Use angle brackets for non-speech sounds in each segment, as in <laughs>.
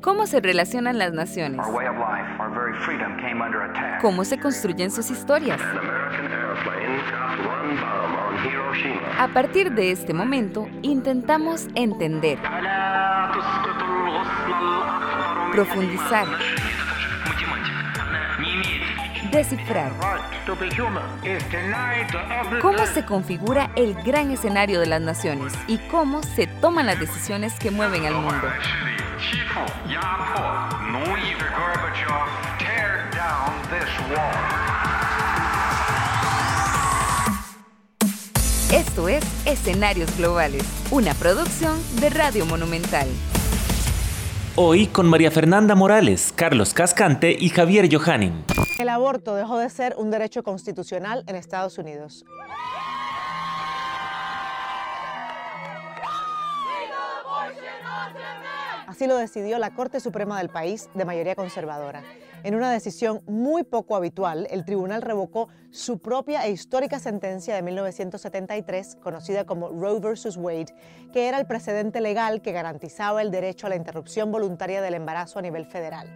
¿Cómo se relacionan las naciones? ¿Cómo se construyen sus historias? A partir de este momento, intentamos entender, profundizar, descifrar. ¿Cómo se configura el gran escenario de las naciones y cómo se toman las decisiones que mueven al mundo? Esto es Escenarios Globales, una producción de Radio Monumental. Hoy con María Fernanda Morales, Carlos Cascante y Javier Johannin. El aborto dejó de ser un derecho constitucional en Estados Unidos. Así lo decidió la Corte Suprema del país de mayoría conservadora. En una decisión muy poco habitual, el tribunal revocó su propia e histórica sentencia de 1973, conocida como Roe vs. Wade, que era el precedente legal que garantizaba el derecho a la interrupción voluntaria del embarazo a nivel federal.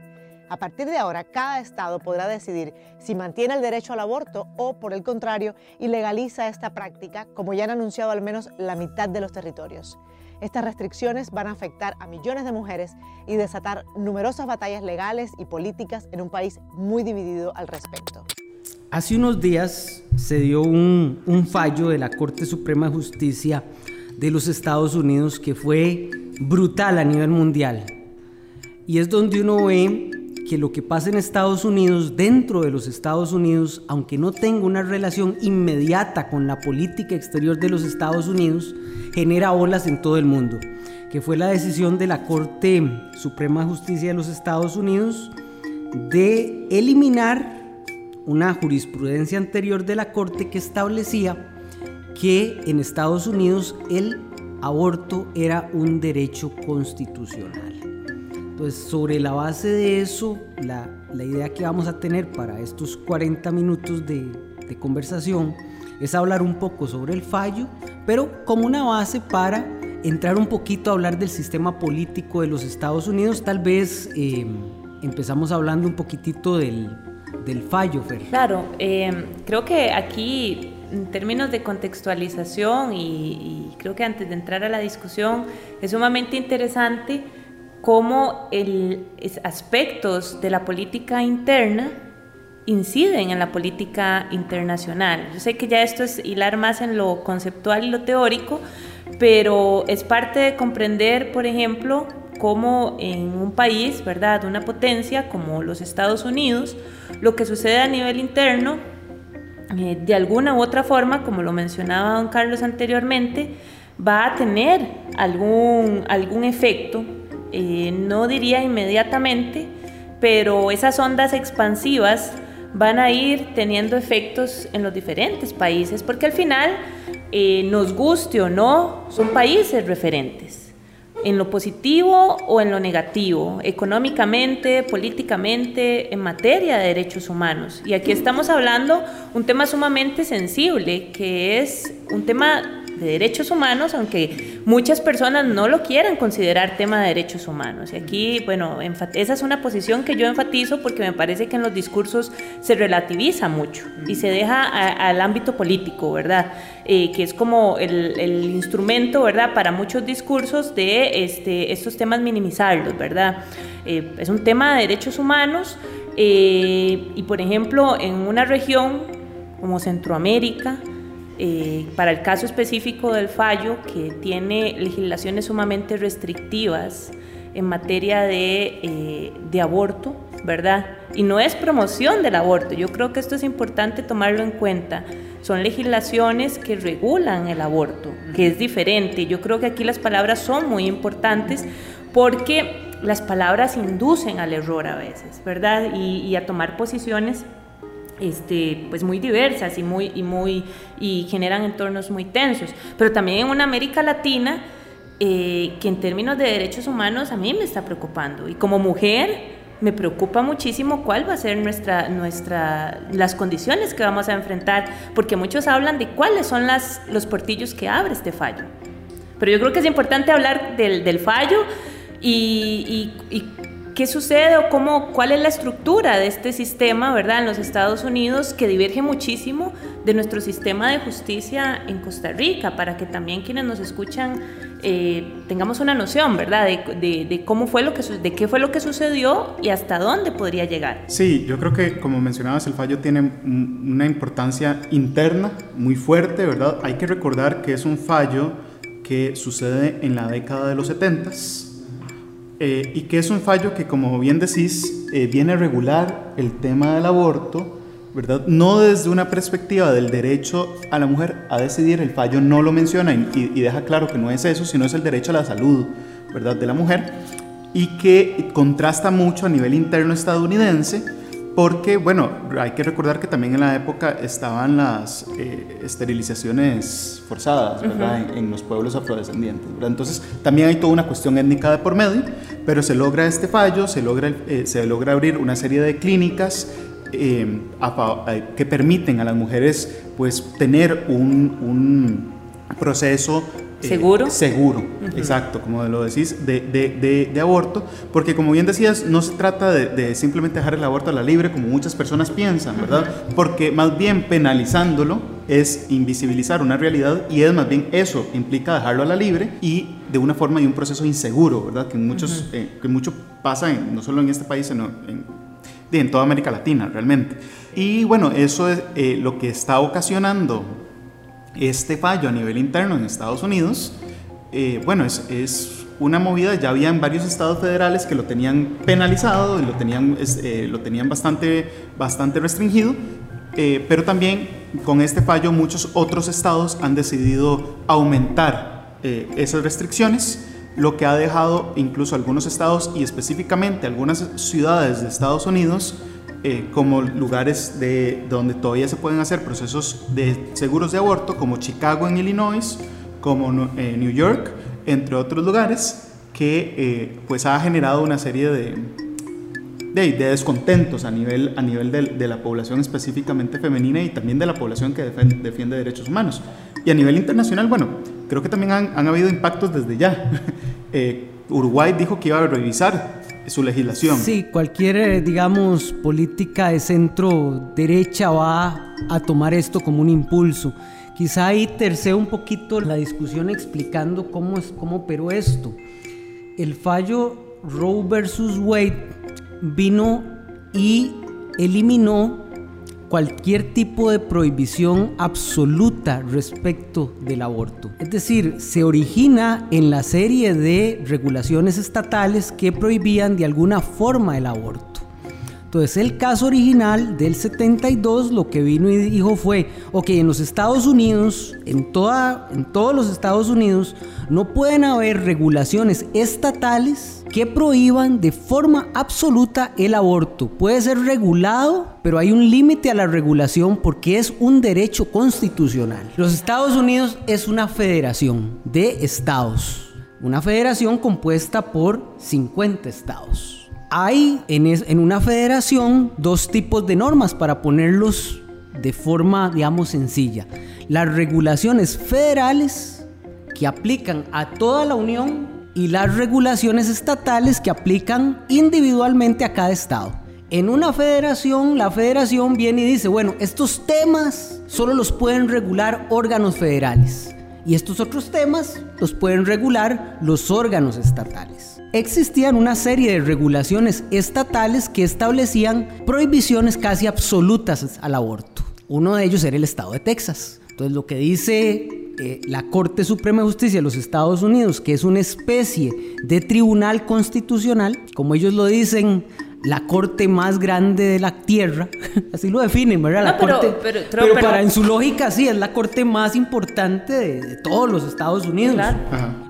A partir de ahora, cada estado podrá decidir si mantiene el derecho al aborto o, por el contrario, ilegaliza esta práctica, como ya han anunciado al menos la mitad de los territorios. Estas restricciones van a afectar a millones de mujeres y desatar numerosas batallas legales y políticas en un país muy dividido al respecto. Hace unos días se dio un, fallo de la Corte Suprema de Justicia de los Estados Unidos que fue brutal a nivel mundial. Y es donde uno ve que lo que pasa en Estados Unidos, dentro de los Estados Unidos, aunque no tenga una relación inmediata con la política exterior de los Estados Unidos, genera olas en todo el mundo, que fue la decisión de la Corte Suprema de Justicia de los Estados Unidos de eliminar una jurisprudencia anterior de la Corte que establecía que en Estados Unidos el aborto era un derecho constitucional. Entonces, sobre la base de eso, la, idea que vamos a tener para estos 40 minutos de, de conversación es hablar un poco sobre el fallo, pero como una base para entrar un poquito a hablar del sistema político de los Estados Unidos, tal vez eh, empezamos hablando un poquitito del, del fallo, Fer. Claro, eh, creo que aquí en términos de contextualización y, creo que antes de entrar a la discusión es sumamente interesante cómo el, aspectos de la política interna inciden en la política internacional. Yo sé que ya esto es hilar más en lo conceptual y lo teórico, pero es parte de comprender, por ejemplo, cómo en un país, ¿verdad?, una potencia como los Estados Unidos, lo que sucede a nivel interno, eh, de alguna u otra forma, como lo mencionaba don Carlos anteriormente, va a tener algún, algún efecto, eh, no diría inmediatamente, pero esas ondas expansivas van a ir teniendo efectos en los diferentes países, porque al final, eh, nos guste o no, son países referentes, en lo positivo o en lo negativo, económicamente, políticamente, en materia de derechos humanos. Y aquí estamos hablando un tema sumamente sensible, que es un tema de derechos humanos, aunque muchas personas no lo quieran considerar tema de derechos humanos. Y aquí, bueno, esa es una posición que yo enfatizo porque me parece que en los discursos se relativiza mucho y se deja al ámbito político, ¿verdad? Eh, que es como el, el, instrumento, ¿verdad? Para muchos discursos de este, estos temas minimizarlos, ¿verdad? Eh, es un tema de derechos humanos eh, y, por ejemplo, en una región como Centroamérica, eh, para el caso específico del fallo, que tiene legislaciones sumamente restrictivas en materia de, eh, de, aborto, ¿verdad? Y no es promoción del aborto, yo creo que esto es importante tomarlo en cuenta. Son legislaciones que regulan el aborto, que es diferente. Yo creo que aquí las palabras son muy importantes porque las palabras inducen al error a veces, ¿verdad? Y a tomar posiciones este, pues muy diversas y, muy, y, generan entornos muy tensos. Pero también en una América Latina eh, que en términos de derechos humanos a mí me está preocupando. Y como mujer me preocupa muchísimo cuál va a ser nuestra, nuestra, las condiciones que vamos a enfrentar, porque muchos hablan de cuáles son las, los portillos que abre este fallo. Pero yo creo que es importante hablar del, fallo y ¿Qué sucede o cómo, cuál es la estructura de este sistema, verdad, en los Estados Unidos que diverge muchísimo de nuestro sistema de justicia en Costa Rica, para que también quienes nos escuchan eh, tengamos una noción, verdad, de, cómo fue lo que de qué fue lo que sucedió y hasta dónde podría llegar. Sí, yo creo que como mencionabas, el fallo tiene una importancia interna muy fuerte, verdad. Hay que recordar que es un fallo que sucede en la década de los 70 eh, y que es un fallo que, como bien decís, eh, viene a regular el tema del aborto, ¿verdad? No desde una perspectiva del derecho a la mujer a decidir, el fallo no lo menciona y, y deja claro que no es eso, sino es el derecho a la salud, ¿verdad? De la mujer y que contrasta mucho a nivel interno estadounidense porque, bueno, hay que recordar que también en la época estaban las eh, esterilizaciones forzadas, ¿verdad? en, los pueblos afrodescendientes, ¿verdad? Entonces, también hay toda una cuestión étnica de por medio, pero se logra este fallo, se logra, eh, se logra abrir una serie de clínicas eh, que permiten a las mujeres, pues, tener un, un proceso eh, ¿Seguro? seguro, exacto, como lo decís, de, de, de, aborto, porque como bien decías, no se trata de, simplemente dejar el aborto a la libre como muchas personas piensan, ¿verdad? Porque más bien penalizándolo es invisibilizar una realidad y es más bien eso implica dejarlo a la libre y de una forma y un proceso inseguro, ¿verdad? Que, muchos, eh, que mucho pasa no solo en este país, sino en, en toda América Latina realmente. Y bueno, eso es eh, lo que está ocasionando este fallo a nivel interno en Estados Unidos, eh, bueno, es, es, una movida, ya había en varios estados federales que lo tenían penalizado y lo tenían, eh, lo tenían bastante, bastante restringido, eh, pero también con este fallo muchos otros estados han decidido aumentar esas restricciones, lo que ha dejado incluso algunos estados y específicamente algunas ciudades de Estados Unidos eh, como lugares de, donde todavía se pueden hacer procesos de seguros de aborto, como Chicago en Illinois, como eh, New York, entre otros lugares, que eh, pues ha generado una serie de, de, descontentos a nivel, a nivel de, la población específicamente femenina y también de la población que defiende, defiende derechos humanos. Y a nivel internacional, bueno, creo que también han, han habido impactos desde ya. <laughs> Uruguay dijo que iba a revisar su legislación. Sí, cualquier, eh, digamos, política de centro derecha va a tomar esto como un impulso. Quizá ahí terceo un poquito la discusión explicando cómo, es, cómo operó esto. El fallo Roe versus Wade vino y eliminó cualquier tipo de prohibición absoluta respecto del aborto. Es decir, se origina en la serie de regulaciones estatales que prohibían de alguna forma el aborto. Entonces el caso original del 72 lo que vino y dijo fue, ok, en los Estados Unidos, en, toda, en todos los Estados Unidos, no pueden haber regulaciones estatales que prohíban de forma absoluta el aborto. Puede ser regulado, pero hay un límite a la regulación porque es un derecho constitucional. Los Estados Unidos es una federación de estados, una federación compuesta por 50 estados hay en, una federación dos tipos de normas para ponerlos de forma, digamos, sencilla. Las regulaciones federales que aplican a toda la Unión y las regulaciones estatales que aplican individualmente a cada estado. En una federación, la federación viene y dice, bueno, estos temas solo los pueden regular órganos federales y estos otros temas los pueden regular los órganos estatales existían una serie de regulaciones estatales que establecían prohibiciones casi absolutas al aborto. Uno de ellos era el estado de Texas. Entonces lo que dice eh, la Corte Suprema de Justicia de los Estados Unidos, que es una especie de tribunal constitucional, como ellos lo dicen, la corte más grande de la tierra, <laughs> así lo definen, ¿verdad? La pero, corte, pero, para en su lógica sí, es la corte más importante de, todos los Estados Unidos.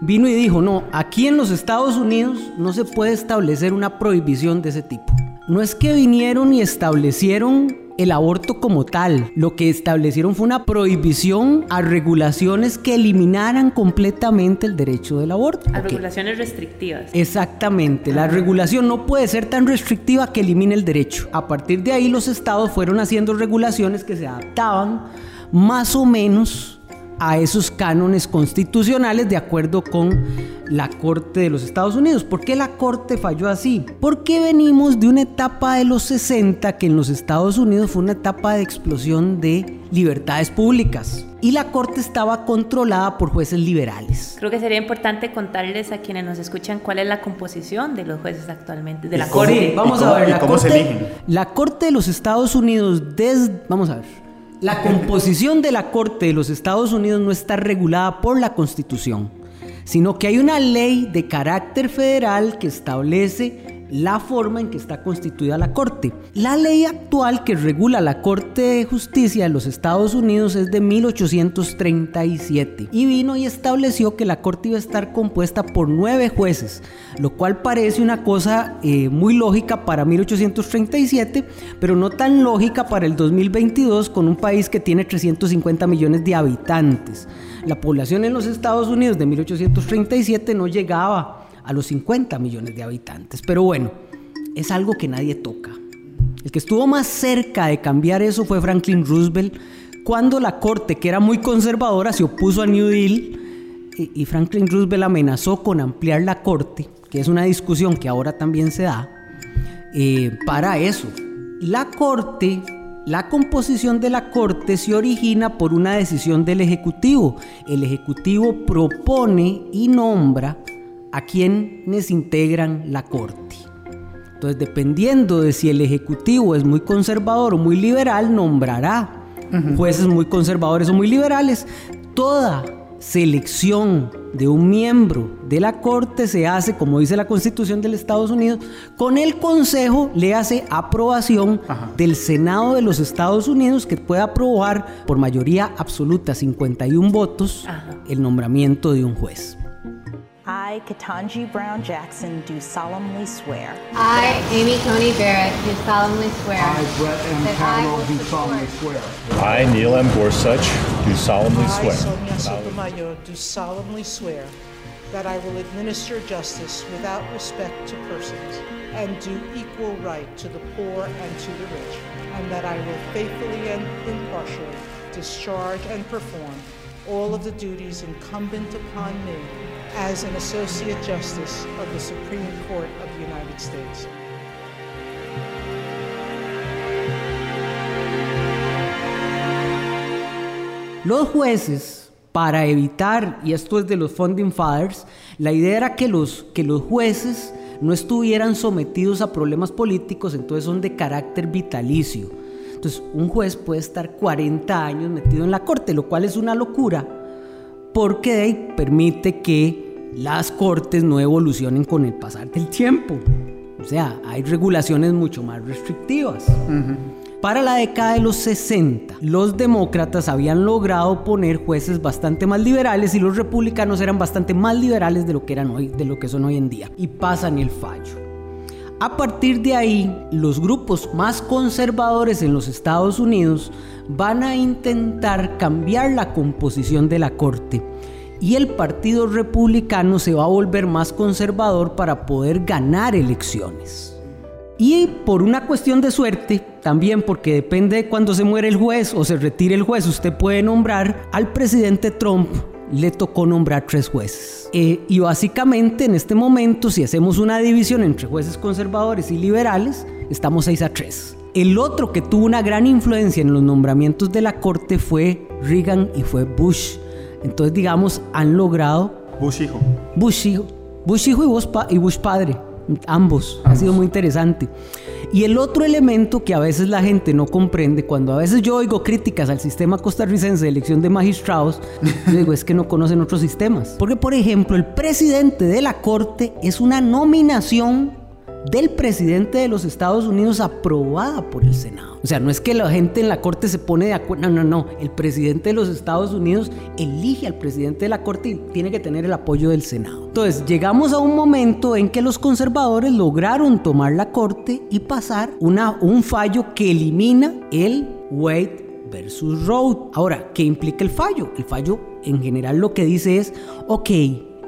Vino y dijo, no, aquí en los Estados Unidos no se puede establecer una prohibición de ese tipo. No es que vinieron y establecieron el aborto como tal. Lo que establecieron fue una prohibición a regulaciones que eliminaran completamente el derecho del aborto. A regulaciones restrictivas. Exactamente. La regulación no puede ser tan restrictiva que elimine el derecho. A partir de ahí los estados fueron haciendo regulaciones que se adaptaban más o menos a esos cánones constitucionales de acuerdo con la Corte de los Estados Unidos. ¿Por qué la Corte falló así? Porque venimos de una etapa de los 60 que en los Estados Unidos fue una etapa de explosión de libertades públicas y la Corte estaba controlada por jueces liberales. Creo que sería importante contarles a quienes nos escuchan cuál es la composición de los jueces actualmente, de la Corte. vamos a ver, la cómo se eligen? La Corte de los Estados Unidos, desde, vamos a ver, la <laughs> composición de la Corte de los Estados Unidos no está regulada por la Constitución, sino que hay una ley de carácter federal que establece la forma en que está constituida la Corte. La ley actual que regula la Corte de Justicia de los Estados Unidos es de 1837 y vino y estableció que la Corte iba a estar compuesta por nueve jueces, lo cual parece una cosa eh, muy lógica para 1837, pero no tan lógica para el 2022 con un país que tiene 350 millones de habitantes. La población en los Estados Unidos de 1837 no llegaba a los 50 millones de habitantes. Pero bueno, es algo que nadie toca. El que estuvo más cerca de cambiar eso fue Franklin Roosevelt, cuando la corte, que era muy conservadora, se opuso a New Deal y Franklin Roosevelt amenazó con ampliar la corte, que es una discusión que ahora también se da, eh, para eso. La corte la composición de la Corte se origina por una decisión del Ejecutivo. El Ejecutivo propone y nombra a quienes integran la Corte. Entonces, dependiendo de si el Ejecutivo es muy conservador o muy liberal, nombrará jueces muy conservadores o muy liberales. Toda selección de un miembro de la Corte se hace, como dice la Constitución de los Estados Unidos, con el Consejo le hace aprobación del Senado de los Estados Unidos que puede aprobar por mayoría absoluta, 51 votos, el nombramiento de un juez. I, Katanji Brown Jackson, do solemnly swear. I, Amy Coney Barrett, do solemnly swear. I, Brett M. Kavanaugh, do solemnly swear. I, Neil M. Gorsuch, do solemnly swear. I, Sonia Sotomayor, do solemnly swear that I will administer justice without respect to persons and do equal right to the poor and to the rich, and that I will faithfully and impartially discharge and perform all of the duties incumbent upon me as an Associate Justice of the Supreme Court of the United States. Los jueces, para evitar, y esto es de los Funding Fathers, la idea era que los, que los jueces no estuvieran sometidos a problemas políticos, entonces son de carácter vitalicio. Entonces, un juez puede estar 40 años metido en la corte, lo cual es una locura, porque permite que las cortes no evolucionen con el pasar del tiempo. O sea, hay regulaciones mucho más restrictivas. Para la década de los 60, los demócratas habían logrado poner jueces bastante más liberales y los republicanos eran bastante más liberales de lo que, eran hoy, de lo que son hoy en día. Y pasan el fallo. A partir de ahí, los grupos más conservadores en los Estados Unidos van a intentar cambiar la composición de la Corte y el Partido Republicano se va a volver más conservador para poder ganar elecciones. Y por una cuestión de suerte, también porque depende de cuando se muere el juez o se retire el juez, usted puede nombrar al presidente Trump. Le tocó nombrar tres jueces. Eh, y básicamente en este momento, si hacemos una división entre jueces conservadores y liberales, estamos 6 a 3. El otro que tuvo una gran influencia en los nombramientos de la corte fue Reagan y fue Bush. Entonces, digamos, han logrado... Bush hijo. Bush hijo. Bush hijo y Bush, y Bush padre. Ambos. Ha sido muy interesante. Y el otro elemento que a veces la gente no comprende, cuando a veces yo oigo críticas al sistema costarricense de elección de magistrados, <laughs> yo digo, es que no conocen otros sistemas. Porque, por ejemplo, el presidente de la Corte es una nominación del presidente de los Estados Unidos aprobada por el Senado. O sea, no es que la gente en la Corte se pone de acuerdo, no, no, no. El presidente de los Estados Unidos elige al presidente de la Corte y tiene que tener el apoyo del Senado. Entonces, llegamos a un momento en que los conservadores lograron tomar la Corte y pasar una, un fallo que elimina el Wade versus Roe. Ahora, ¿qué implica el fallo? El fallo en general lo que dice es, ok,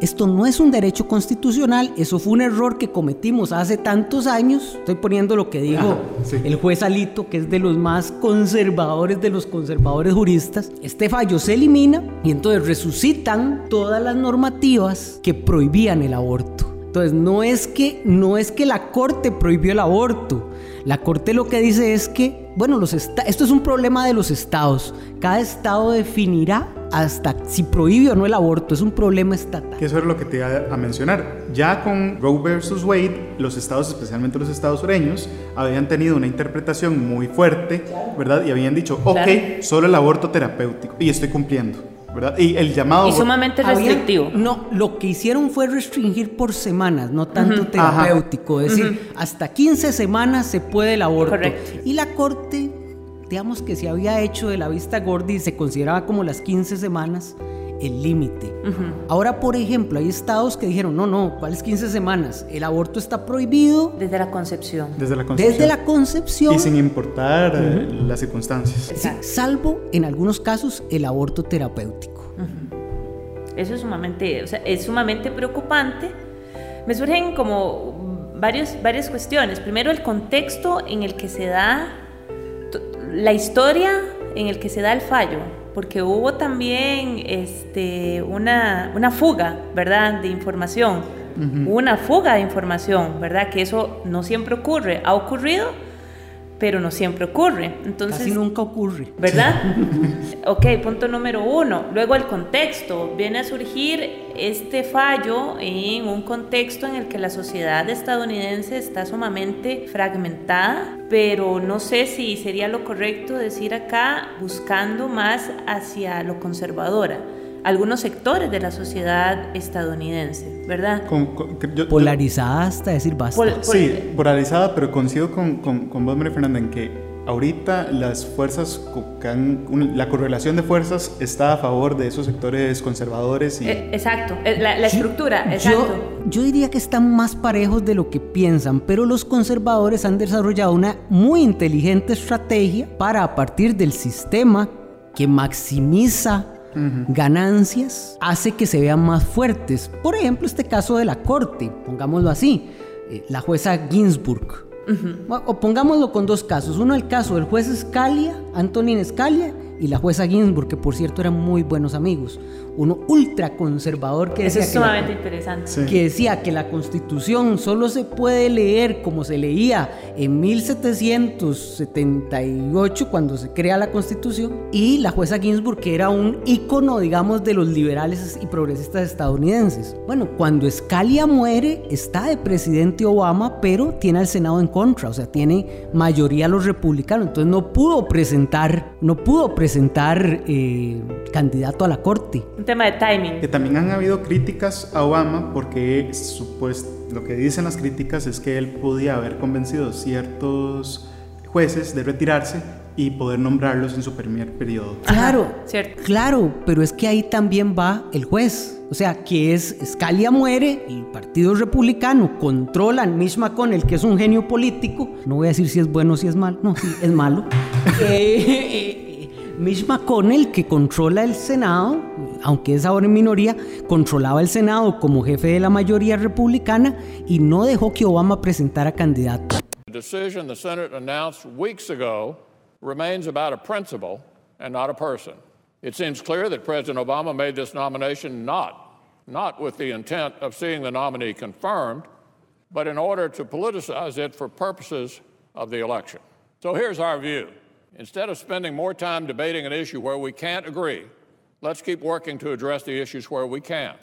esto no es un derecho constitucional, eso fue un error que cometimos hace tantos años. Estoy poniendo lo que dijo el juez Alito, que es de los más conservadores de los conservadores juristas. Este fallo se elimina y entonces resucitan todas las normativas que prohibían el aborto. Entonces no es que no es que la corte prohibió el aborto. La corte lo que dice es que, bueno, los esto es un problema de los estados. Cada estado definirá hasta si prohíbe o no el aborto, es un problema estatal. Que eso es lo que te iba a mencionar. Ya con Roe versus Wade, los estados, especialmente los estados sureños, habían tenido una interpretación muy fuerte, ¿verdad? Y habían dicho, ok, solo el aborto terapéutico, y estoy cumpliendo. ¿Verdad? Y el llamado... Y sumamente restrictivo. no, lo que hicieron fue restringir por semanas, no tanto terapéutico. Es decir, hasta 15 semanas se puede el aborto. Correcto. Y la Corte digamos que se había hecho de la vista gorda y se consideraba como las 15 semanas el límite. Ahora, por ejemplo, hay estados que dijeron, no, no, ¿cuáles 15 semanas? El aborto está prohibido. Desde la concepción. Desde la concepción. Desde la concepción. Y sin importar eh, las circunstancias. salvo en algunos casos el aborto terapéutico. Eso es sumamente, o sea, es sumamente preocupante. Me surgen como varios, varias cuestiones. Primero, el contexto en el que se da la historia en el que se da el fallo, porque hubo también este, una, una fuga, ¿verdad?, de información. Una fuga de información, ¿verdad? Que eso no siempre ocurre. Ha ocurrido, pero no siempre ocurre. Entonces, Casi nunca ocurre. ¿Verdad? <laughs> ok, punto número uno. Luego el contexto. Viene a surgir este fallo en un contexto en el que la sociedad estadounidense está sumamente fragmentada, pero no sé si sería lo correcto decir acá buscando más hacia lo conservadora algunos sectores de la sociedad estadounidense, ¿verdad? polarizada hasta decir basta. sí, polarizada, pero coincido con, con, con vos, María Fernanda, en que ahorita las fuerzas, la correlación de fuerzas está a favor de esos sectores conservadores. Y... Eh, exacto, eh, la, estructura, exacto. Yo, yo, diría que están más parejos de lo que piensan, pero los conservadores han desarrollado una muy inteligente estrategia para a partir del sistema que maximiza ganancias hace que se vean más fuertes. Por ejemplo, este caso de la corte, pongámoslo así, eh, la jueza Ginsburg. O pongámoslo con dos casos. Uno el caso del juez Scalia, Antonin Scalia, y la jueza Ginsburg, que por cierto eran muy buenos amigos uno ultraconservador que decía, es sumamente interesante. que decía que la constitución solo se puede leer como se leía en 1778 cuando se crea la constitución y la jueza Ginsburg que era un ícono digamos de los liberales y progresistas estadounidenses. Bueno, cuando Scalia muere está de presidente Obama pero tiene al Senado en contra, o sea, tiene mayoría los republicanos, entonces no pudo presentar, no pudo presentar eh, candidato a la corte tema de timing. Que también han habido críticas a Obama porque supuesto, lo que dicen las críticas es que él podía haber convencido ciertos jueces de retirarse y poder nombrarlos en su primer periodo. Claro, cierto. Claro, pero es que ahí también va el juez. O sea, que es Scalia muere, el Partido Republicano controlan Mitch McConnell, que es un genio político. No voy a decir si es bueno o si es malo. No, sí, es malo. <laughs> eh, eh, Mitch McConnell, que controla el Senado, aunque es ahora en minoría, controlaba el Senado como jefe de la mayoría republicana y no dejó que Obama presentara candidato. The decision the Senate announced weeks ago remains about a principle and not a person. It seems clear that President Obama made this nomination not, not with the intent of seeing the nominee confirmed, but in order to politicize it for purposes of the election. So here's our view. Instead of spending more time debating an issue where we can't agree, let's keep working to address the issues where we can.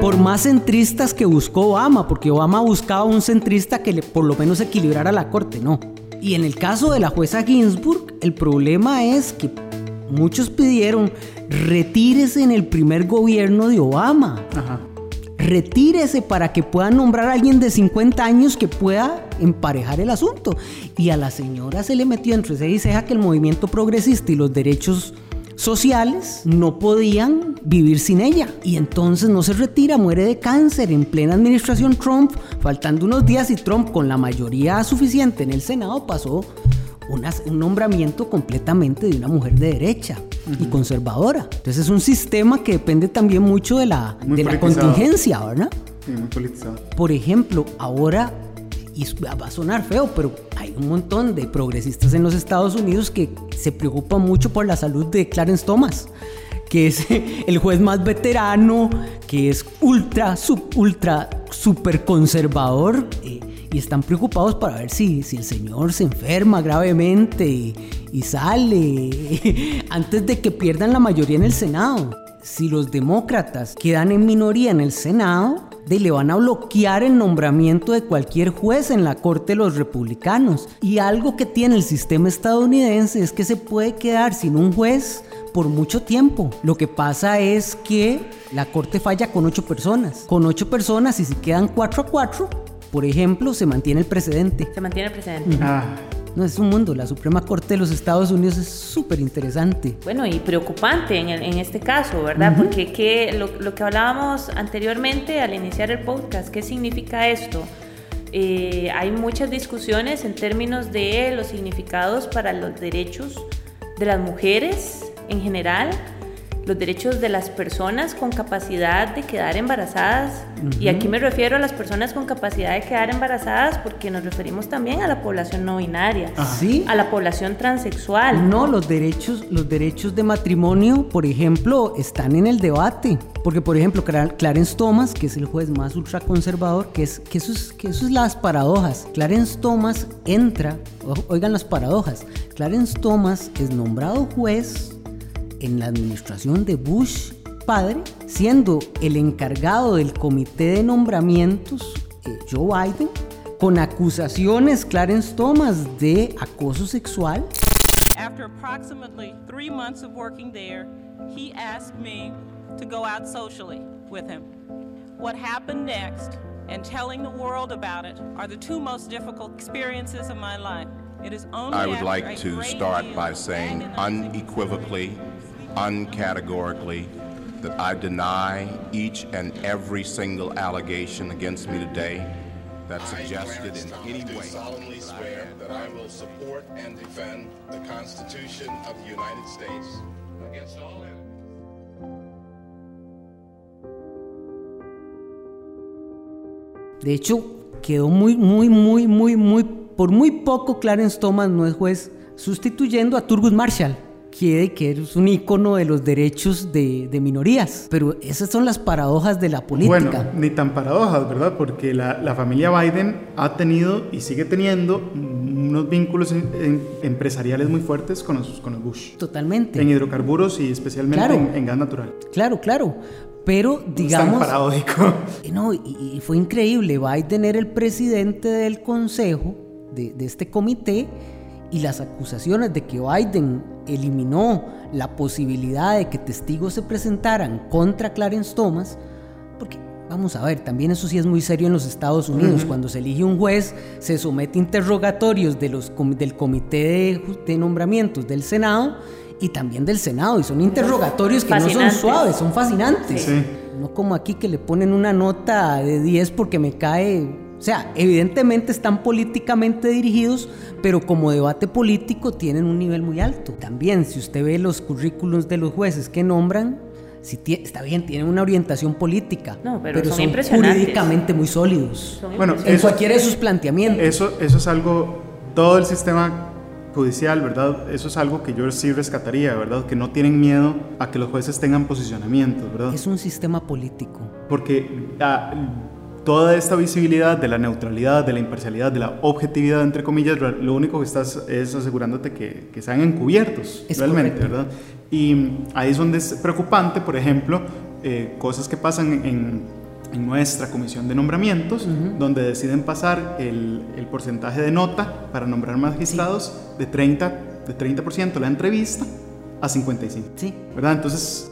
Por más centristas que buscó Obama, porque Obama buscaba un centrista que le, por lo menos equilibrara la corte, no. Y en el caso de la jueza Ginsburg, el problema es que muchos pidieron retírese en el primer gobierno de Obama. Ajá retírese para que puedan nombrar a alguien de 50 años que pueda emparejar el asunto. Y a la señora se le metió entre y ceja que el movimiento progresista y los derechos sociales no podían vivir sin ella. Y entonces no se retira, muere de cáncer en plena administración Trump, faltando unos días y Trump con la mayoría suficiente en el Senado pasó un nombramiento completamente de una mujer de derecha y conservadora. Entonces es un sistema que depende también mucho de la, de la contingencia, ¿verdad? Sí, muy politizado. Por ejemplo, ahora, y va a sonar feo, pero hay un montón de progresistas en los Estados Unidos que se preocupan mucho por la salud de Clarence Thomas que es <laughs> el juez más veterano, que es ultra, sub, ultra, super conservador. Eh, y están preocupados para ver si, si el señor se enferma gravemente y, y sale <laughs> antes de que pierdan la mayoría en el Senado. Si los demócratas quedan en minoría en el Senado, de le van a bloquear el nombramiento de cualquier juez en la corte de los republicanos. Y algo que tiene el sistema estadounidense es que se puede quedar sin un juez por mucho tiempo. Lo que pasa es que la corte falla con ocho personas. Con ocho personas y si quedan cuatro a cuatro, por ejemplo, se mantiene el precedente. Se mantiene el precedente. Ah. No, es un mundo. La Suprema Corte de los Estados Unidos es súper interesante. Bueno, y preocupante en, en este caso, ¿verdad? Porque ¿qué, lo, lo, que hablábamos anteriormente al iniciar el podcast, ¿qué significa esto? Eh, hay muchas discusiones en términos de los significados para los derechos de las mujeres en general, los derechos de las personas con capacidad de quedar embarazadas. Y aquí me refiero a las personas con capacidad de quedar embarazadas porque nos referimos también a la población no binaria, ¿Sí? a la población transexual. No, los derechos, los derechos de matrimonio, por ejemplo, están en el debate. Porque, por ejemplo, Clarence Thomas, que es el juez más ultraconservador, que, es, que, eso es, que eso es las paradojas. Clarence Thomas entra, oigan las paradojas, Clarence Thomas es nombrado juez en la administración de Bush padre, siendo el encargado del comité de nombramientos eh, Joe Biden, con acusaciones Clarence Thomas de acoso sexual. After approximately three months of working there, he asked me to go out socially with him. What happened next and telling the world about it are the two most difficult experiences of my life. It is only I would like to start by saying unequivocally uncategorically that I deny each and every single allegation against me today that suggested in any way. I solemnly swear that I will support and defend the Constitution of the United States against all enemies. De hecho, quedó muy, muy, muy, muy, muy, por muy poco Clarence Thomas no es juez, sustituyendo a Thurgood Marshall que es un icono de los derechos de, de, minorías. Pero esas son las paradojas de la política. Bueno, ni tan paradojas, ¿verdad? Porque la, la familia Biden ha tenido y sigue teniendo unos vínculos en, en, empresariales muy fuertes con los, con los Bush. Totalmente. En hidrocarburos y especialmente claro. en, en, gas natural. Claro, claro. Pero digamos... Es tan paradójico. <laughs> No, y, y, fue increíble. Biden era el presidente del consejo de, de este comité y las acusaciones de que Biden eliminó la posibilidad de que testigos se presentaran contra Clarence Thomas, porque vamos a ver, también eso sí es muy serio en los Estados Unidos, uh -huh. cuando se elige un juez, se somete a interrogatorios de los, del comité de, de nombramientos del Senado y también del Senado, y son interrogatorios que no son suaves, son fascinantes. Sí. No como aquí que le ponen una nota de 10 porque me cae sea, evidentemente están políticamente dirigidos, pero como debate político tienen un nivel muy alto. También, si usted ve los currículums de los jueces que nombran, si está bien, tienen una orientación política, no, pero, pero, son, son jurídicamente muy sólidos. Son bueno, en eso, cualquiera de sus planteamientos. Eso, eso es algo, todo el sistema judicial, ¿verdad? Eso es algo que yo sí rescataría, ¿verdad? Que no tienen miedo a que los jueces tengan posicionamientos, ¿verdad? Es un sistema político. Porque ah, toda esta visibilidad de la neutralidad, de la imparcialidad, de la objetividad, entre comillas, lo único que estás es asegurándote que, que sean encubiertos, es realmente, correcto. ¿verdad? Y ahí es donde es preocupante, por ejemplo, eh, cosas que pasan en, en, nuestra comisión de nombramientos, uh -huh. donde deciden pasar el, el, porcentaje de nota para nombrar magistrados sí. de 30%, de 30 la entrevista a 55%. Sí. ¿Verdad? Entonces,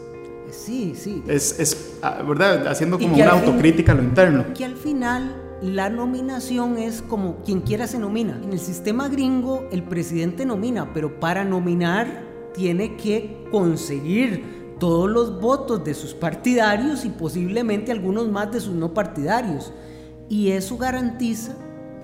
Sí, sí. Es, es ¿verdad? Haciendo como una autocrítica a lo interno. Que al final la nominación es como quien quiera se nomina. En el sistema gringo el presidente nomina, pero para nominar tiene que conseguir todos los votos de sus partidarios y posiblemente algunos más de sus no partidarios. Y eso garantiza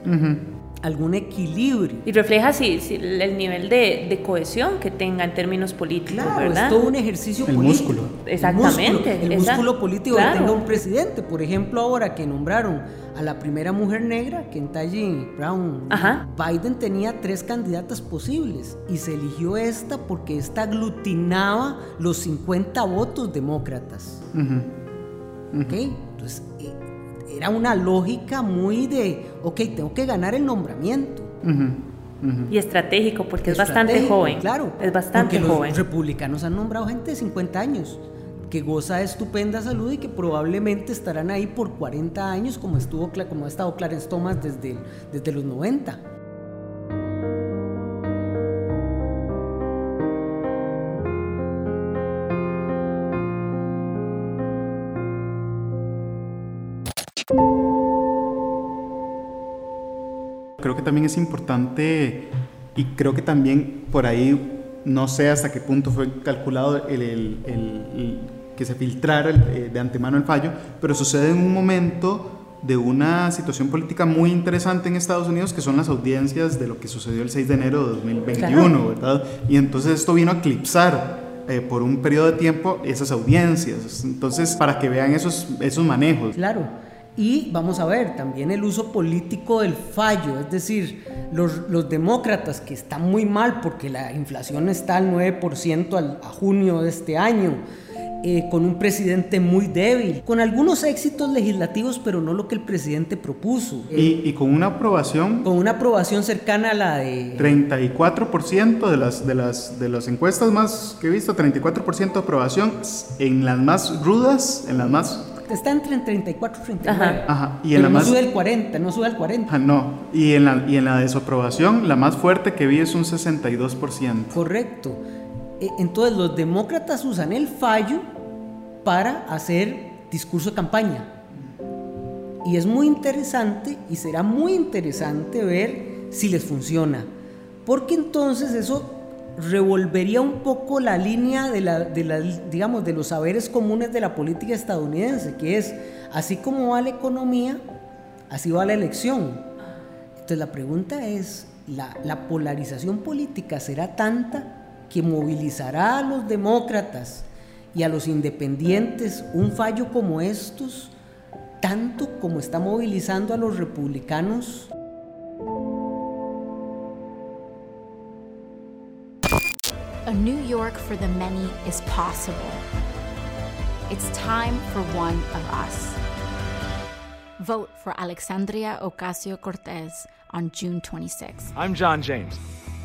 uh -huh. Algún equilibrio. Y refleja si, el nivel de, cohesión que tenga en términos políticos, ¿verdad? Es todo un ejercicio el político. Músculo. Exactamente. El músculo, político que tenga un presidente. Por ejemplo, ahora que nombraron a la primera mujer negra, Kentucky Brown, Biden tenía tres candidatas posibles y se eligió esta porque esta aglutinaba los 50 votos demócratas. Entonces, eh, era una lógica muy de, ok, tengo que ganar el nombramiento. Y estratégico, porque es bastante joven. Claro. Es bastante porque joven. Los republicanos han nombrado gente de 50 años que goza de estupenda salud y que probablemente estarán ahí por 40 años, como, estuvo, como ha estado Clarence Thomas desde, desde los 90. También es importante y creo que también por ahí no sé hasta qué punto fue calculado el, que se filtrara eh, de antemano el fallo, pero sucede en un momento de una situación política muy interesante en Estados Unidos, que son las audiencias de lo que sucedió el 6 de enero de 2021, ¿verdad? Y entonces esto vino a eclipsar eh, por un periodo de tiempo esas audiencias. Entonces, para que vean esos, esos manejos. Claro. Y vamos a ver también el uso político del fallo, es decir, los, los demócratas que están muy mal porque la inflación está al 9% al, a junio de este año, eh, con un presidente muy débil, con algunos éxitos legislativos, pero no lo que el presidente propuso. Y, y con una aprobación. Con una aprobación cercana a la de... 34% de las, de, las, de las encuestas más que he visto, 34% de aprobación en las más rudas, en las más está entre 34 y 39. Ajá. Y en la no más... sube el 40, no sube al 40. no. Y en, la, y en la desaprobación, la más fuerte que vi es un 62%. Correcto. E, entonces, los demócratas usan el fallo para hacer discurso de campaña. Y es muy interesante y será muy interesante ver si les funciona. Porque entonces eso revolvería un poco la línea de, la, digamos, de los saberes comunes de la política estadounidense, que es, así como va la economía, así va la elección. Entonces la pregunta es, ¿la, la polarización política será tanta que movilizará a los demócratas y a los independientes un fallo como estos, tanto como está movilizando a los republicanos? A New York for the many is possible. It's time for one of us. Vote for Alexandria Ocasio Cortez on June 26. I'm John James.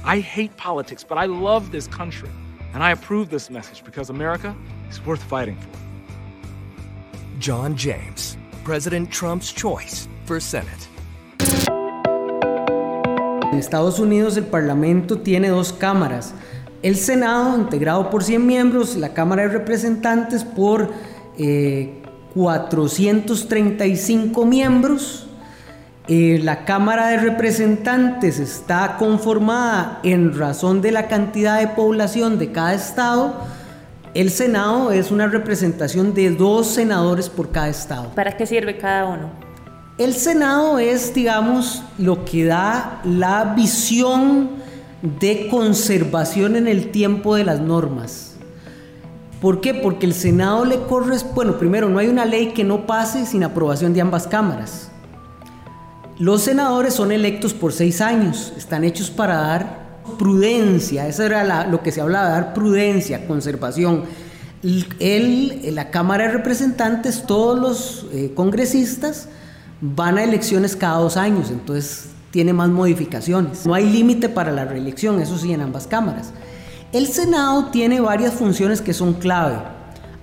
I hate politics, but I love this country. And I approve this message because America is worth fighting for. John James, President Trump's choice for Senate. En Estados Unidos el Parlamento tiene dos cámaras el Senado, integrado por 100 miembros, la Cámara de Representantes por 435 eh, miembros. Eh, la Cámara de Representantes está conformada en razón de la cantidad de población de cada estado. El Senado es una representación de dos senadores por cada estado. ¿Para qué sirve cada uno? El Senado es, digamos, lo que da la visión de conservación en el tiempo de las normas. ¿Por qué? Porque el Senado le corresponde, bueno, primero, no hay una ley que no pase sin aprobación de ambas cámaras. Los senadores son electos por seis años, están hechos para dar prudencia, eso era lo que se hablaba, dar prudencia, conservación. El, la Cámara de Representantes, todos los eh, congresistas van a elecciones cada dos años, entonces tiene más modificaciones. No hay límite para la reelección, eso sí, en ambas cámaras. El Senado tiene varias funciones que son clave.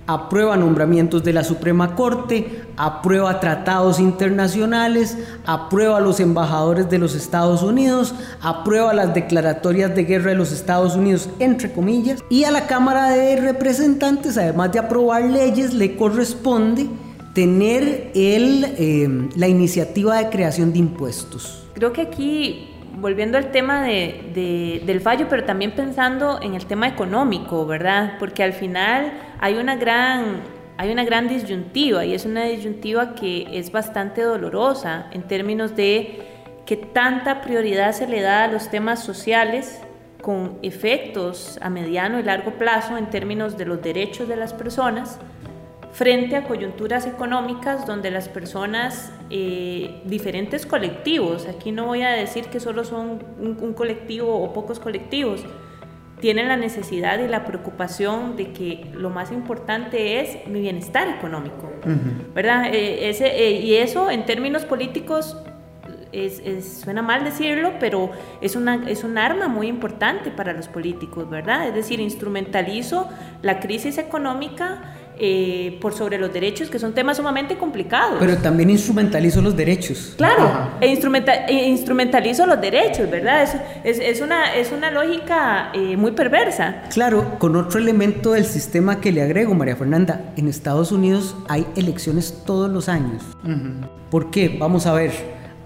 Aprueba nombramientos de la Suprema Corte, aprueba tratados internacionales, aprueba los embajadores de los Estados Unidos, aprueba las declaratorias de guerra de los Estados Unidos, entre comillas, y a la Cámara de Representantes, además de aprobar leyes, le corresponde tener el, eh, la iniciativa de creación de impuestos. Creo que aquí, volviendo al tema de, del fallo, pero también pensando en el tema económico, ¿verdad? Porque al final hay una gran, hay una gran disyuntiva y es una disyuntiva que es bastante dolorosa en términos de qué tanta prioridad se le da a los temas sociales con efectos a mediano y largo plazo en términos de los derechos de las personas frente a coyunturas económicas donde las personas, eh, diferentes colectivos, aquí no voy a decir que solo son un, colectivo o pocos colectivos, tienen la necesidad y la preocupación de que lo más importante es mi bienestar económico, ¿verdad? Eh, ese, eh, y eso en términos políticos es, suena mal decirlo, pero es, una, es un arma muy importante para los políticos, ¿verdad? Es decir, instrumentalizo la crisis económica eh, por sobre los derechos, que son temas sumamente complicados. Pero también instrumentalizo los derechos. Claro, e, e, instrumentalizo los derechos, ¿verdad? Es, es, una, es una lógica eh, muy perversa. Claro, con otro elemento del sistema que le agrego, María Fernanda, en Estados Unidos hay elecciones todos los años. ¿Por qué? Vamos a ver,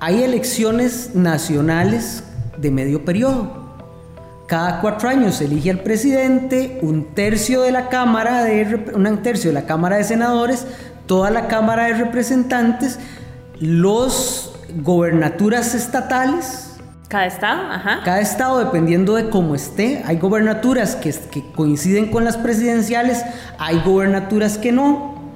hay elecciones nacionales de medio periodo cada cuatro años se elige al presidente, un tercio de la Cámara de, un tercio de la Cámara de Senadores, toda la Cámara de Representantes, los gobernaturas estatales. Cada estado, ajá. Cada estado, dependiendo de cómo esté. Hay gobernaturas que, que coinciden con las presidenciales, hay gobernaturas que no.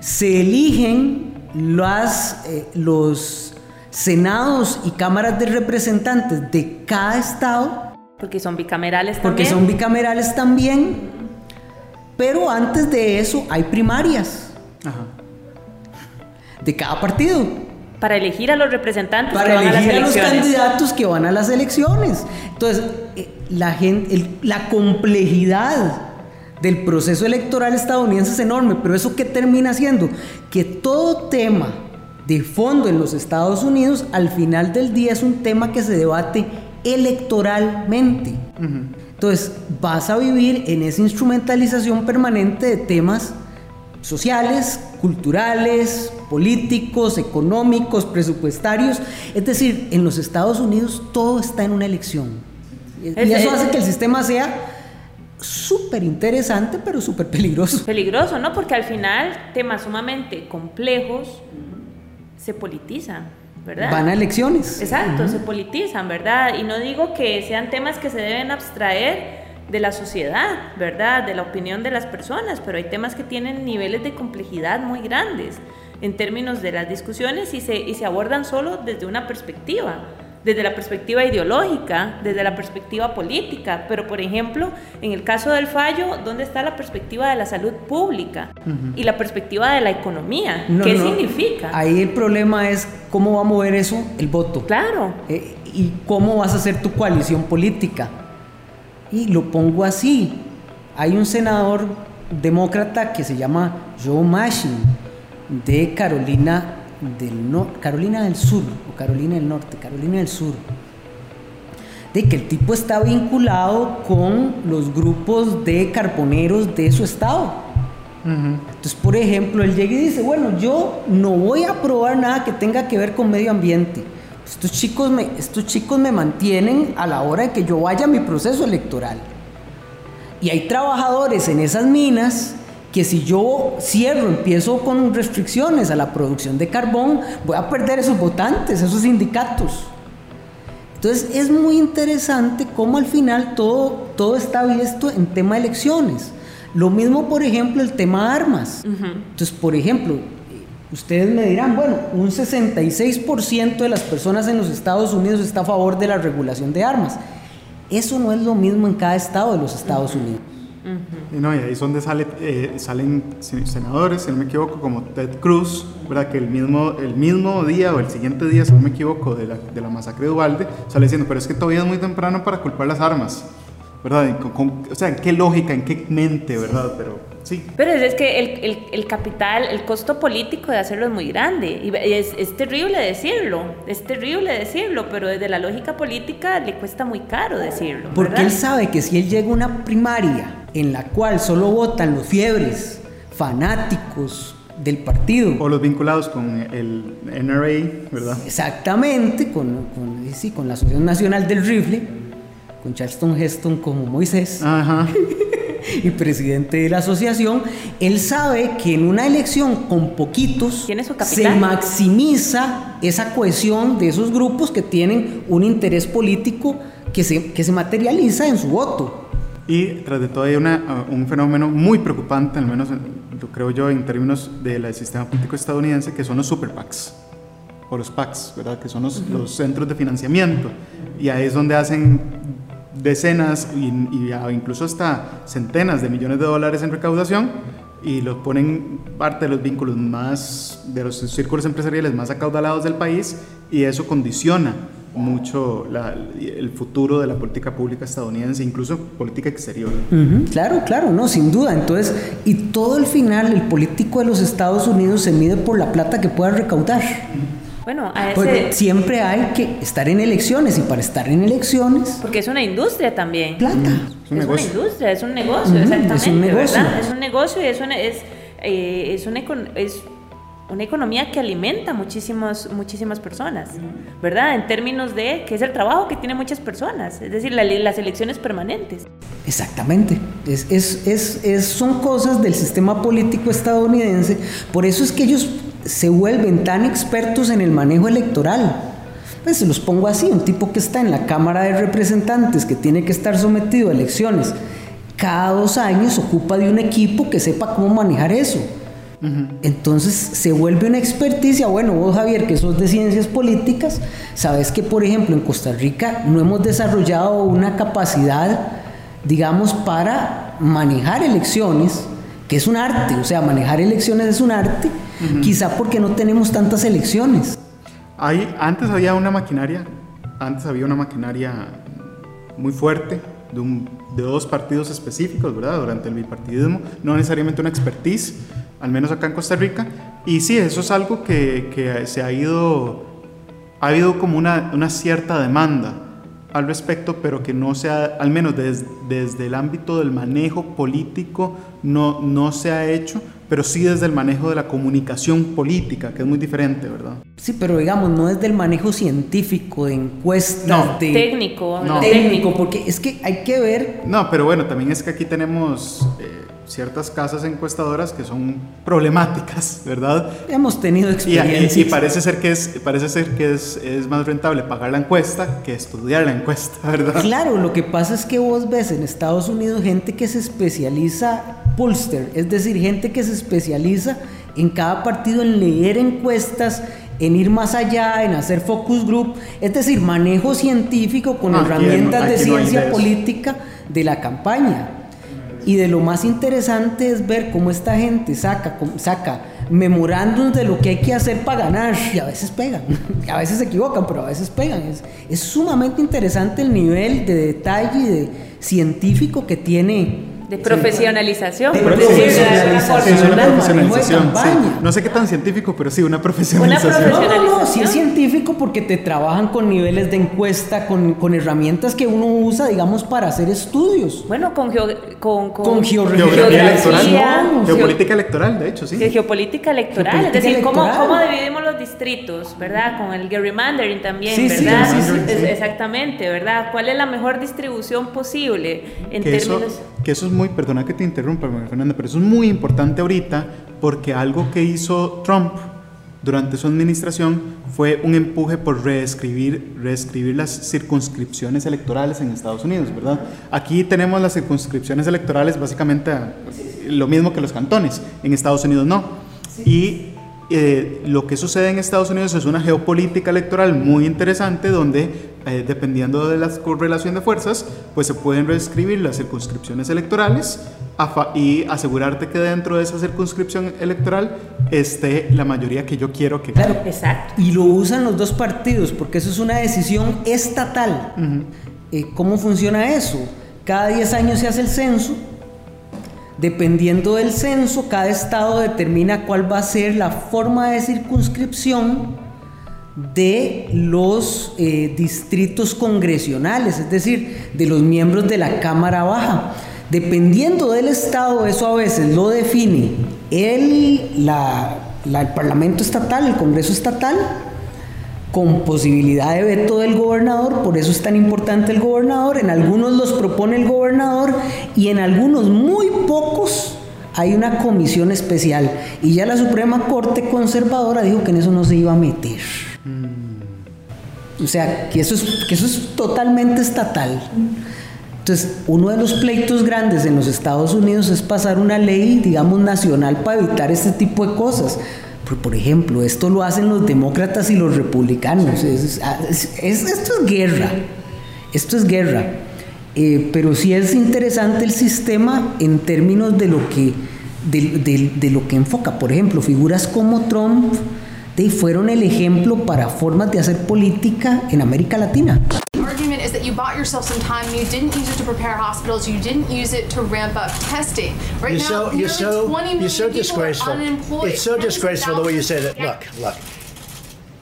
Se eligen las, eh, los senados y cámaras de representantes de cada estado porque son bicamerales también. Porque son bicamerales también. Pero antes de eso hay primarias. De cada partido. Para elegir a los representantes Para elegir a, los candidatos que van a las elecciones. Entonces, eh, la, gente, la complejidad del proceso electoral estadounidense es enorme, pero eso qué termina haciendo? Que todo tema de fondo en los Estados Unidos al final del día es un tema que se debate electoralmente. Entonces, vas a vivir en esa instrumentalización permanente de temas sociales, culturales, políticos, económicos, presupuestarios. Es decir, en los Estados Unidos todo está en una elección. Y eso hace que el sistema sea súper interesante, pero súper peligroso. Peligroso, ¿no? Porque al final temas sumamente complejos se politizan. Van a elecciones. Exacto, se politizan, ¿verdad? Y no digo que sean temas que se deben abstraer de la sociedad, ¿verdad? De la opinión de las personas, pero hay temas que tienen niveles de complejidad muy grandes en términos de las discusiones y se, y se abordan solo desde una perspectiva desde la perspectiva ideológica, desde la perspectiva política, pero por ejemplo, en el caso del fallo, ¿dónde está la perspectiva de la salud pública y la perspectiva de la economía? ¿Qué significa? Ahí el problema es cómo va a mover eso el voto. Claro. Eh, y cómo vas a hacer tu coalición política. Y lo pongo así. Hay un senador demócrata que se llama Joe Manchin de Carolina del no, Carolina del Sur o Carolina del Norte, Carolina del Sur, de que el tipo está vinculado con los grupos de carboneros de su estado. Entonces, por ejemplo, él llega y dice, bueno, yo no voy a aprobar nada que tenga que ver con medio ambiente. Estos chicos me, estos chicos me mantienen a la hora de que yo vaya a mi proceso electoral. Y hay trabajadores en esas minas que si yo cierro, empiezo con restricciones a la producción de carbón, voy a perder esos votantes, esos sindicatos. Entonces es muy interesante cómo al final todo, todo está visto en tema de elecciones. Lo mismo, por ejemplo, el tema de armas. Entonces, por ejemplo, ustedes me dirán, bueno, un 66% de las personas en los Estados Unidos está a favor de la regulación de armas. Eso no es lo mismo en cada estado de los Estados Unidos. Y no, y ahí es donde sale, eh, salen senadores, si no me equivoco, como Ted Cruz, ¿verdad? que el mismo, el mismo día o el siguiente día, si no me equivoco, de la, de la masacre de Ubalde, sale diciendo, pero es que todavía es muy temprano para culpar las armas. ¿Verdad? o sea, ¿en qué lógica, en qué mente, verdad? Pero sí. Pero es, que el, el, el, capital, el costo político de hacerlo es muy grande. Y es, es, terrible decirlo, es terrible decirlo, pero desde la lógica política le cuesta muy caro decirlo. Porque él sabe que si él llega a una primaria en la cual solo votan los fiebres, fanáticos del partido. O los vinculados con el NRA, ¿verdad? Exactamente, con, sí, con la Asociación Nacional del Rifle, con Charleston Heston como Moisés. Ajá. <laughs> y presidente de la asociación, él sabe que en una elección con poquitos se maximiza esa cohesión de esos grupos que tienen un interés político que se, que se materializa en su voto. Y tras de todo hay una, un fenómeno muy preocupante, al menos lo creo yo en términos del sistema político estadounidense, que son los super PACs o los PACs, ¿verdad? que son los, los centros de financiamiento. Y ahí es donde hacen decenas y, incluso hasta centenas de millones de dólares en recaudación y los ponen parte de los vínculos más, de los círculos empresariales más acaudalados del país y eso condiciona mucho el futuro de la política pública estadounidense, incluso política exterior. Claro, claro, no, sin duda. Entonces, y todo el final, el político de los Estados Unidos se mide por la plata que pueda recaudar. Bueno, a ese... Porque siempre hay que estar en elecciones y para estar en elecciones... Porque es una industria también. Plata. Es, un una industria, es un negocio, exactamente. Es un negocio. ¿verdad? Es un negocio y es una, es, eh, es, una, es una economía que alimenta muchísimos, muchísimas personas, ¿verdad? En términos de que es el trabajo que tiene muchas personas, es decir, las elecciones permanentes. Exactamente, es, es, es, son cosas del sistema político estadounidense, por eso es que ellos se vuelven tan expertos en el manejo electoral. Pues se los pongo así, un tipo que está en la Cámara de Representantes, que tiene que estar sometido a elecciones, cada dos años ocupa de un equipo que sepa cómo manejar eso. Entonces se vuelve una experticia. Bueno, vos Javier, que sos de ciencias políticas, sabes que por ejemplo en Costa Rica no hemos desarrollado una capacidad, digamos, para manejar elecciones, que es un arte, o sea, manejar elecciones es un arte, quizá porque no tenemos tantas elecciones. Hay, antes había una maquinaria, antes había una maquinaria muy fuerte de, de, dos partidos específicos, ¿verdad? Durante el bipartidismo, no necesariamente una expertise, al menos acá en Costa Rica. Y sí, eso es algo que, que se ha ido, ha habido como una, una cierta demanda al respecto, pero que no sea, al menos desde, desde el ámbito del manejo político, no, no se ha hecho, pero sí desde el manejo de la comunicación política, que es muy diferente, ¿verdad? Sí, pero digamos, no desde el manejo científico, de encuestas, no. de... Técnico, no. técnico, porque es que hay que ver... No, pero bueno, también es que aquí tenemos... Eh, ciertas casas encuestadoras que son problemáticas, <laughs> ¿verdad? Hemos tenido experiencias. Y, y, parece ser que, es, parece ser que es, es, más rentable pagar la encuesta que estudiar la encuesta, <laughs> ¿verdad? Claro, lo que pasa es que vos ves en Estados Unidos gente que se especializa, pollster, es decir, gente que se especializa en cada partido en leer encuestas, en ir más allá, en hacer focus group, es decir, manejo científico con herramientas de ciencia política de la campaña. Y de lo más interesante es ver cómo esta gente saca, saca de lo que hay que hacer para ganar. Y a veces pegan, <laughs> a veces se equivocan, pero a veces pegan. Es, es sumamente interesante el nivel de detalle y de científico que tiene de profesionalización. De profesionalización. una profesionalización No sé qué tan científico, pero sí, una profesionalización. No, no, sí es científico porque te trabajan con niveles de encuesta, con, con herramientas que uno usa, digamos, para hacer estudios. Bueno, con, con, con, geografía electoral. geopolítica electoral, de hecho, sí. geopolítica electoral. es decir, ¿cómo, ¿cómo, dividimos los distritos, verdad? Con el gerrymandering también, ¿verdad? exactamente, ¿verdad? ¿Cuál es la mejor distribución posible en términos que eso es muy, perdona que te interrumpa, Fernanda, pero eso es muy importante ahorita porque algo que hizo Trump durante su administración fue un empuje por reescribir, reescribir las circunscripciones electorales en Estados Unidos, ¿verdad? Aquí tenemos las circunscripciones electorales básicamente lo mismo que los cantones, en Estados Unidos no. Y eh, lo que sucede en Estados Unidos es una geopolítica electoral muy interesante donde eh, dependiendo de la correlación de fuerzas, pues se pueden reescribir las circunscripciones electorales y asegurarte que dentro de esa circunscripción electoral esté la mayoría que yo quiero que Claro, exacto. Y lo usan los dos partidos porque eso es una decisión estatal. Eh, ¿Cómo funciona eso? Cada 10 años se hace el censo. Dependiendo del censo, cada estado determina cuál va a ser la forma de circunscripción de los eh, distritos congresionales, es decir, de los miembros de la Cámara Baja. Dependiendo del Estado, eso a veces lo define el, el Parlamento Estatal, el Congreso Estatal, con posibilidad de veto del gobernador, por eso es tan importante el gobernador, en algunos los propone el gobernador y en algunos muy pocos hay una comisión especial y ya la Suprema Corte Conservadora dijo que en eso no se iba a meter. O sea, que eso es, que eso es totalmente estatal. Entonces, uno de los pleitos grandes en los Estados Unidos es pasar una ley, digamos, nacional para evitar este tipo de cosas. Por, por ejemplo, esto lo hacen los demócratas y los republicanos. Es, es, esto es guerra. Esto es guerra. Eh, pero sí es interesante el sistema en términos de lo que, de, de, de lo que enfoca. Por ejemplo, figuras como Trump de, fueron el ejemplo para formas de hacer política en América Latina. argument is that you bought yourself some time and you didn't use it to prepare hospitals, you didn't use it to ramp up testing. Right you're now, so, you're nearly so, 20 million you're so people disgraceful. are unemployed. It's so disgraceful the way you say thousands- that. Look, look.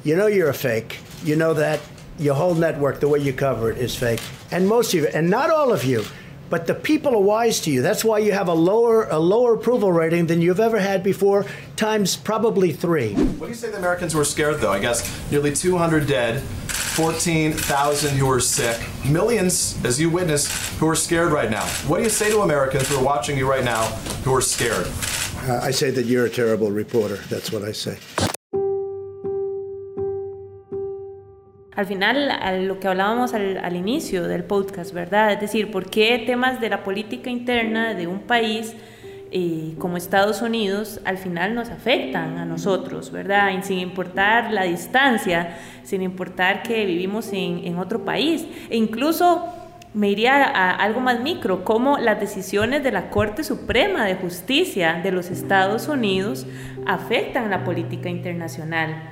You know you're a fake. You know that your whole network, the way you cover it, is fake. And most of you, and not all of you, but the people are wise to you. That's why you have a lower a lower approval rating than you've ever had before, times probably three. What do you say the Americans were scared, though? I guess nearly 200 dead, 14,000 who are sick, millions, as you witnessed, who are scared right now. What do you say to Americans who are watching you right now who are scared? Uh, I say that you're a terrible reporter. That's what I say. Al final, a lo que hablábamos al, inicio del podcast, ¿verdad? Es decir, ¿por qué temas de la política interna de un país eh, como Estados Unidos al final nos afectan a nosotros, ¿verdad? Sin importar la distancia, sin importar que vivimos en, en otro país. E incluso me iría a algo más micro, como las decisiones de la Corte Suprema de Justicia de los Estados Unidos afectan la política internacional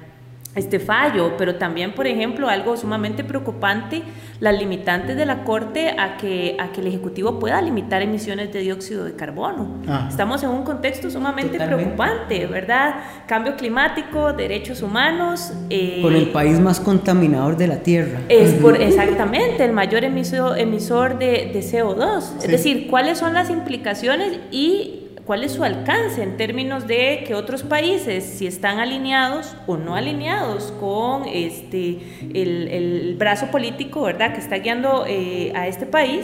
este fallo, pero también, por ejemplo, algo sumamente preocupante, las limitantes de la Corte a que, a que el Ejecutivo pueda limitar emisiones de dióxido de carbono. Ah. Estamos en un contexto sumamente Totalmente. preocupante, ¿verdad? Cambio climático, derechos humanos. eh, Con el país más contaminador de la Tierra. es por exactamente el mayor emisor, emisor de, de CO2. Es Sí. decir, cuáles son las implicaciones y cuál es su alcance en términos de que otros países, si están alineados o no alineados con este, el, el brazo político ¿verdad? que está guiando eh, a este país,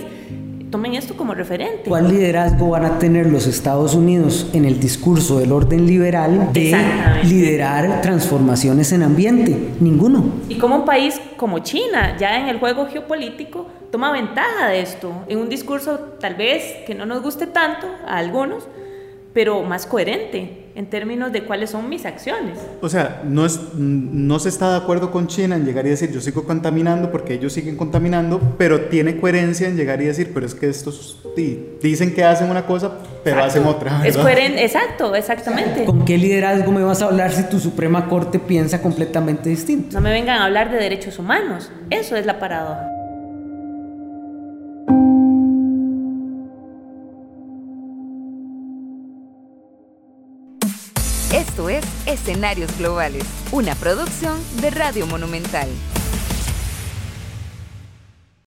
tomen esto como referente. ¿Cuál liderazgo van a tener los Estados Unidos en el discurso del orden liberal de liderar transformaciones en ambiente? Ninguno. Y como un país como China, ya en el juego geopolítico, toma ventaja de esto, en un discurso tal vez que no nos guste tanto a algunos, pero más coherente en términos de cuáles son mis acciones. O sea, no, es, no se está de acuerdo con China en llegar y decir yo sigo contaminando porque ellos siguen contaminando, pero tiene coherencia en llegar y decir, pero es que estos di- dicen que hacen una cosa, pero Exacto. hacen otra. Es ¿verdad? coherente, exacto, exactamente. ¿Con qué liderazgo me vas a hablar si tu Suprema Corte piensa completamente distinto? No me vengan a hablar de derechos humanos, eso es la paradoja. Escenarios Globales, una producción de Radio Monumental.